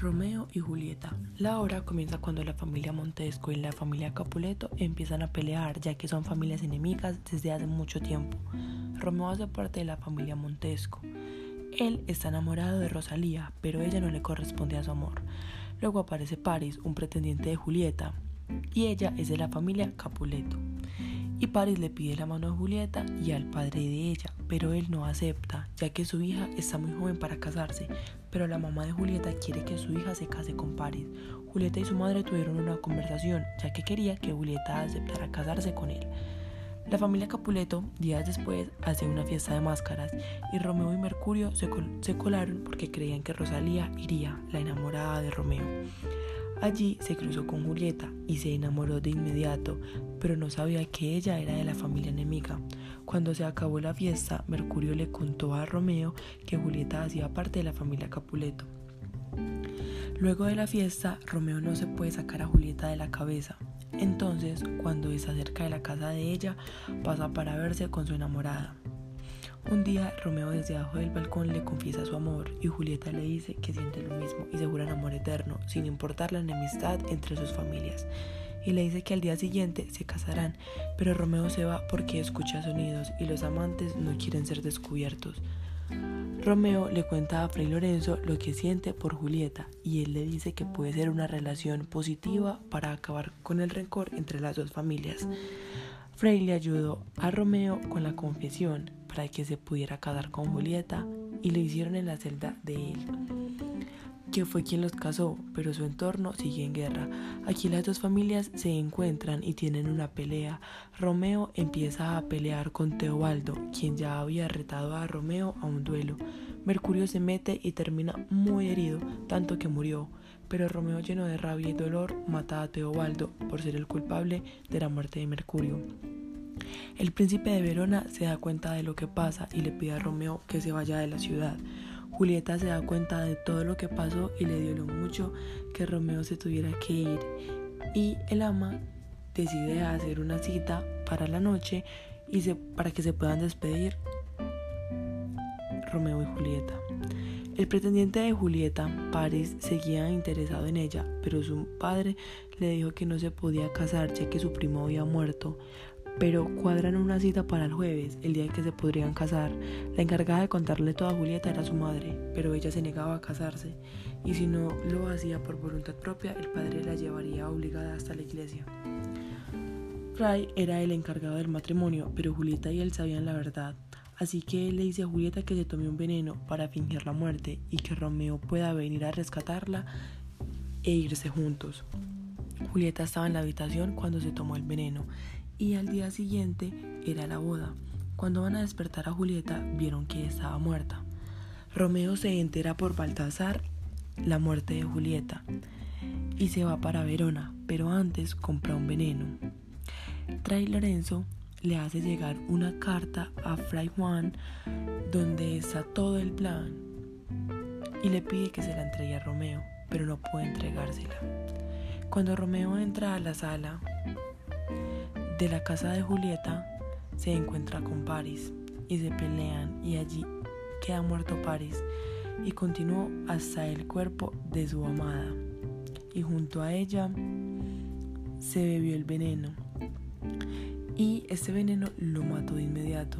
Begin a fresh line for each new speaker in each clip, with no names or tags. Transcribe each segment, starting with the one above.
Romeo y Julieta. La obra comienza cuando la familia Montesco y la familia Capuleto empiezan a pelear, ya que son familias enemigas desde hace mucho tiempo. Romeo hace parte de la familia Montesco. Él está enamorado de Rosalía, pero ella no le corresponde a su amor. Luego aparece Paris, un pretendiente de Julieta, y ella es de la familia Capuleto. Y Paris le pide la mano a Julieta y al padre de ella, pero él no acepta, ya que su hija está muy joven para casarse, pero la mamá de Julieta quiere que su hija se case con Paris. Julieta y su madre tuvieron una conversación, ya que quería que Julieta aceptara casarse con él. La familia Capuleto, días después, hace una fiesta de máscaras y Romeo y Mercurio se, se colaron porque creían que Rosalía iría, la enamorada de Romeo. Allí se cruzó con Julieta y se enamoró de inmediato, pero no sabía que ella era de la familia enemiga. Cuando se acabó la fiesta, Mercurio le contó a Romeo que Julieta hacía parte de la familia Capuleto. Luego de la fiesta, Romeo no se puede sacar a Julieta de la cabeza. Entonces, cuando está cerca de la casa de ella, pasa para verse con su enamorada. Un día Romeo desde abajo del balcón le confiesa su amor y Julieta le dice que siente lo mismo y se juran amor eterno, sin importar la enemistad entre sus familias. Y le dice que al día siguiente se casarán, pero Romeo se va porque escucha sonidos y los amantes no quieren ser descubiertos. Romeo le cuenta a Fray Lorenzo lo que siente por Julieta y él le dice que puede ser una relación positiva para acabar con el rencor entre las dos familias. Frey le ayudó a Romeo con la confesión para que se pudiera casar con Julieta y lo hicieron en la celda de él, que fue quien los casó, pero su entorno sigue en guerra. Aquí las dos familias se encuentran y tienen una pelea. Romeo empieza a pelear con Teobaldo, quien ya había retado a Romeo a un duelo. Mercurio se mete y termina muy herido, tanto que murió pero Romeo lleno de rabia y dolor mata a Teobaldo por ser el culpable de la muerte de Mercurio. El príncipe de Verona se da cuenta de lo que pasa y le pide a Romeo que se vaya de la ciudad. Julieta se da cuenta de todo lo que pasó y le lo mucho que Romeo se tuviera que ir. Y el ama decide hacer una cita para la noche y para que se puedan despedir Romeo y Julieta. El pretendiente de Julieta, Paris, seguía interesado en ella, pero su padre le dijo que no se podía casar ya que su primo había muerto. Pero cuadran una cita para el jueves, el día en que se podrían casar. La encargada de contarle todo a Julieta era su madre, pero ella se negaba a casarse, y si no lo hacía por voluntad propia, el padre la llevaría obligada hasta la iglesia. Fray era el encargado del matrimonio, pero Julieta y él sabían la verdad. Así que él le dice a Julieta que se tome un veneno para fingir la muerte y que Romeo pueda venir a rescatarla e irse juntos. Julieta estaba en la habitación cuando se tomó el veneno y al día siguiente era la boda. Cuando van a despertar a Julieta vieron que estaba muerta. Romeo se entera por Baltasar la muerte de Julieta y se va para Verona, pero antes compra un veneno. Trae Lorenzo le hace llegar una carta a Fray Juan donde está todo el plan y le pide que se la entregue a Romeo, pero no puede entregársela. Cuando Romeo entra a la sala de la casa de Julieta, se encuentra con Paris y se pelean y allí queda muerto Paris y continuó hasta el cuerpo de su amada y junto a ella se bebió el veneno y este veneno lo mató de inmediato.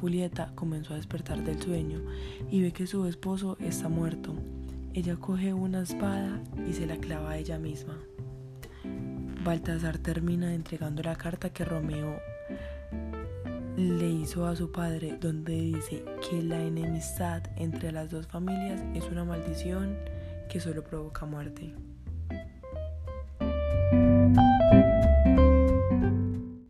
Julieta comenzó a despertar del sueño y ve que su esposo está muerto. Ella coge una espada y se la clava a ella misma. Baltasar termina entregando la carta que Romeo le hizo a su padre donde dice que la enemistad entre las dos familias es una maldición que solo provoca muerte.